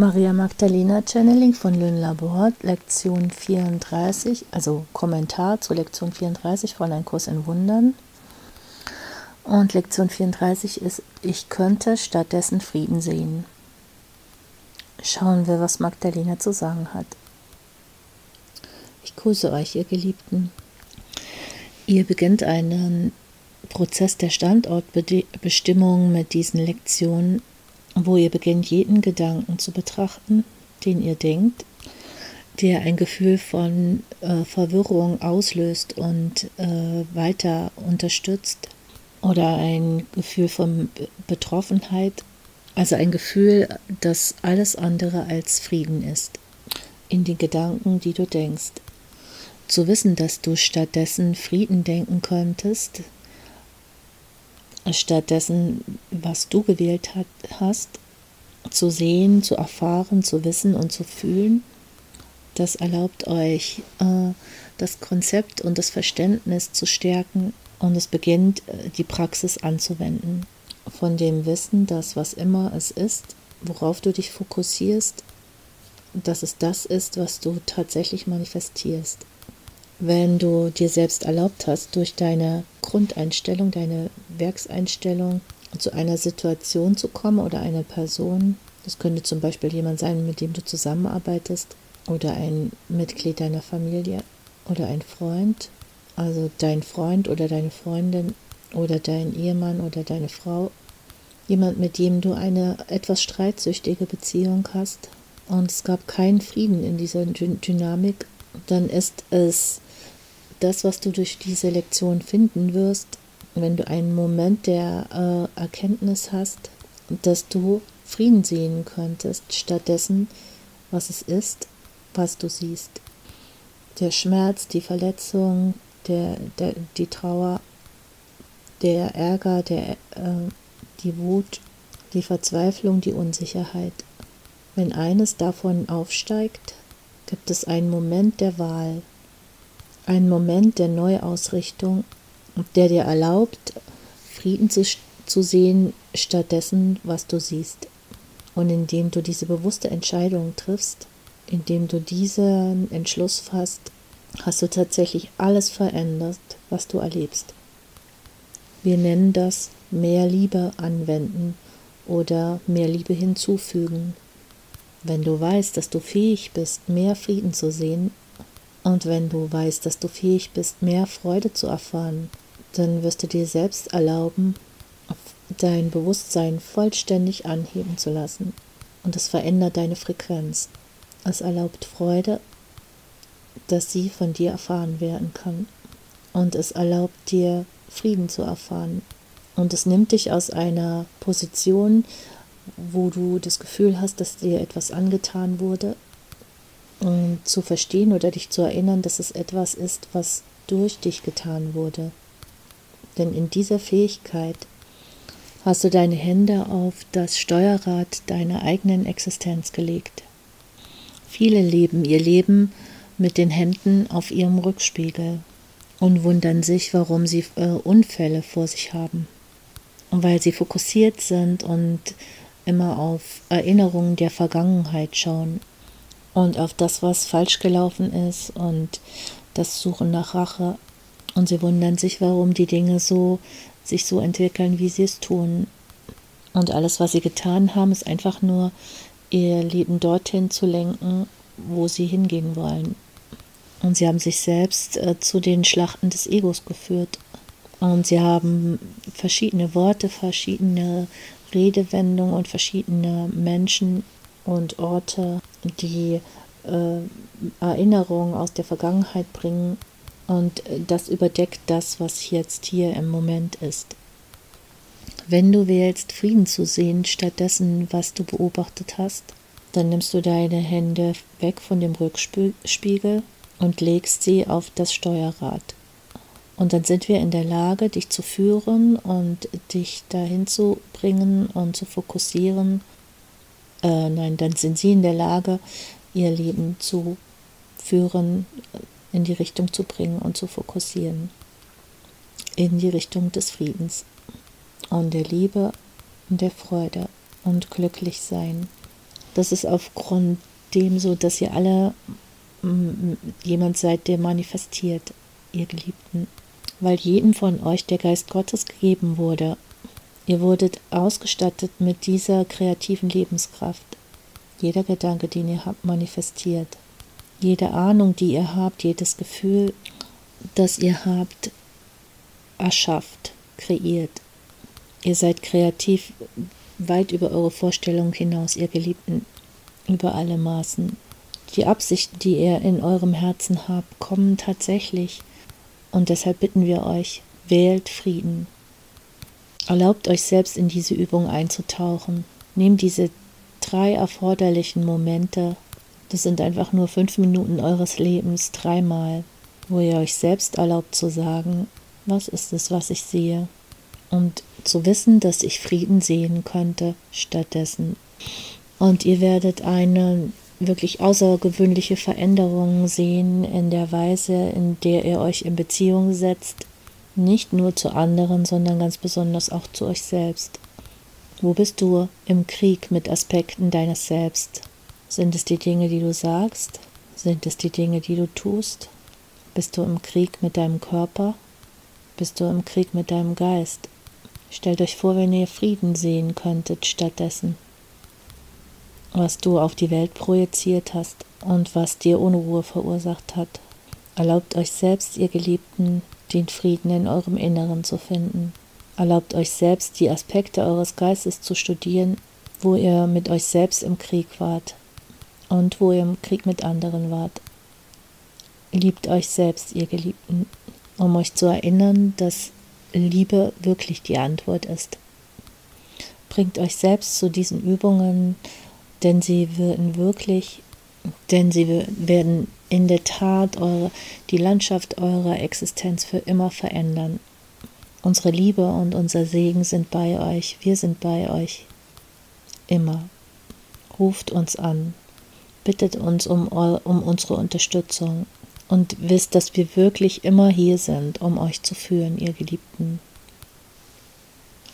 Maria Magdalena Channeling von Lynn Laborde, Lektion 34, also Kommentar zu Lektion 34 von Ein Kurs in Wundern. Und Lektion 34 ist, ich könnte stattdessen Frieden sehen. Schauen wir, was Magdalena zu sagen hat. Ich grüße euch, ihr Geliebten. Ihr beginnt einen Prozess der Standortbestimmung mit diesen Lektionen wo ihr beginnt, jeden Gedanken zu betrachten, den ihr denkt, der ein Gefühl von äh, Verwirrung auslöst und äh, weiter unterstützt oder ein Gefühl von Betroffenheit, also ein Gefühl, das alles andere als Frieden ist, in den Gedanken, die du denkst. Zu wissen, dass du stattdessen Frieden denken könntest, stattdessen, was du gewählt hat, hast, zu sehen, zu erfahren, zu wissen und zu fühlen. Das erlaubt euch, äh, das Konzept und das Verständnis zu stärken und es beginnt, äh, die Praxis anzuwenden. Von dem Wissen, dass was immer es ist, worauf du dich fokussierst, dass es das ist, was du tatsächlich manifestierst wenn du dir selbst erlaubt hast, durch deine Grundeinstellung, deine Werkseinstellung zu einer Situation zu kommen oder einer Person. Das könnte zum Beispiel jemand sein, mit dem du zusammenarbeitest oder ein Mitglied deiner Familie oder ein Freund, also dein Freund oder deine Freundin oder dein Ehemann oder deine Frau, jemand, mit dem du eine etwas streitsüchtige Beziehung hast. Und es gab keinen Frieden in dieser Dynamik, dann ist es das, was du durch diese Lektion finden wirst, wenn du einen Moment der äh, Erkenntnis hast, dass du Frieden sehen könntest, stattdessen, was es ist, was du siehst. Der Schmerz, die Verletzung, der, der, die Trauer, der Ärger, der, äh, die Wut, die Verzweiflung, die Unsicherheit. Wenn eines davon aufsteigt, gibt es einen Moment der Wahl, ein Moment der Neuausrichtung, der dir erlaubt, Frieden zu, zu sehen, stattdessen, was du siehst. Und indem du diese bewusste Entscheidung triffst, indem du diesen Entschluss fasst, hast du tatsächlich alles verändert, was du erlebst. Wir nennen das mehr Liebe anwenden oder mehr Liebe hinzufügen. Wenn du weißt, dass du fähig bist, mehr Frieden zu sehen, und wenn du weißt, dass du fähig bist, mehr Freude zu erfahren, dann wirst du dir selbst erlauben, dein Bewusstsein vollständig anheben zu lassen. Und es verändert deine Frequenz. Es erlaubt Freude, dass sie von dir erfahren werden kann. Und es erlaubt dir Frieden zu erfahren. Und es nimmt dich aus einer Position, wo du das Gefühl hast, dass dir etwas angetan wurde, um zu verstehen oder dich zu erinnern, dass es etwas ist, was durch dich getan wurde. Denn in dieser Fähigkeit hast du deine Hände auf das Steuerrad deiner eigenen Existenz gelegt. Viele leben ihr Leben mit den Händen auf ihrem Rückspiegel und wundern sich, warum sie äh, Unfälle vor sich haben. Und weil sie fokussiert sind und immer auf Erinnerungen der Vergangenheit schauen und auf das, was falsch gelaufen ist und das Suchen nach Rache. Und sie wundern sich, warum die Dinge so sich so entwickeln, wie sie es tun. Und alles, was sie getan haben, ist einfach nur ihr Leben dorthin zu lenken, wo sie hingehen wollen. Und sie haben sich selbst äh, zu den Schlachten des Egos geführt. Und sie haben verschiedene Worte, verschiedene Redewendungen und verschiedene Menschen und Orte, die äh, Erinnerungen aus der Vergangenheit bringen und das überdeckt das, was jetzt hier im Moment ist. Wenn du wählst, Frieden zu sehen, stattdessen, was du beobachtet hast, dann nimmst du deine Hände weg von dem Rückspiegel und legst sie auf das Steuerrad. Und dann sind wir in der Lage, dich zu führen und dich dahin zu bringen und zu fokussieren äh, nein, dann sind sie in der Lage, ihr Leben zu führen, in die Richtung zu bringen und zu fokussieren. In die Richtung des Friedens und der Liebe und der Freude und glücklich sein. Das ist aufgrund dem so, dass ihr alle jemand seid, der manifestiert, ihr Geliebten. Weil jedem von euch der Geist Gottes gegeben wurde. Ihr wurdet ausgestattet mit dieser kreativen Lebenskraft. Jeder Gedanke, den ihr habt, manifestiert. Jede Ahnung, die ihr habt, jedes Gefühl, das ihr habt, erschafft, kreiert. Ihr seid kreativ weit über eure Vorstellung hinaus, ihr Geliebten, über alle Maßen. Die Absichten, die ihr in eurem Herzen habt, kommen tatsächlich. Und deshalb bitten wir euch, wählt Frieden. Erlaubt euch selbst in diese Übung einzutauchen. Nehmt diese drei erforderlichen Momente, das sind einfach nur fünf Minuten eures Lebens, dreimal, wo ihr euch selbst erlaubt zu sagen, was ist es, was ich sehe? Und zu wissen, dass ich Frieden sehen könnte stattdessen. Und ihr werdet eine wirklich außergewöhnliche Veränderung sehen in der Weise, in der ihr euch in Beziehung setzt, nicht nur zu anderen, sondern ganz besonders auch zu euch selbst. Wo bist du im Krieg mit Aspekten deines Selbst? Sind es die Dinge, die du sagst? Sind es die Dinge, die du tust? Bist du im Krieg mit deinem Körper? Bist du im Krieg mit deinem Geist? Stellt euch vor, wenn ihr Frieden sehen könntet stattdessen was du auf die Welt projiziert hast und was dir Unruhe verursacht hat. Erlaubt euch selbst, ihr Geliebten, den Frieden in eurem Inneren zu finden. Erlaubt euch selbst, die Aspekte eures Geistes zu studieren, wo ihr mit euch selbst im Krieg wart und wo ihr im Krieg mit anderen wart. Liebt euch selbst, ihr Geliebten, um euch zu erinnern, dass Liebe wirklich die Antwort ist. Bringt euch selbst zu diesen Übungen denn sie würden wirklich, denn sie werden in der Tat eure, die Landschaft eurer Existenz für immer verändern. Unsere Liebe und unser Segen sind bei euch, wir sind bei euch immer. Ruft uns an, bittet uns um, um unsere Unterstützung und wisst, dass wir wirklich immer hier sind, um euch zu führen, ihr Geliebten.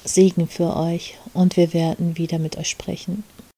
Segen für euch und wir werden wieder mit euch sprechen.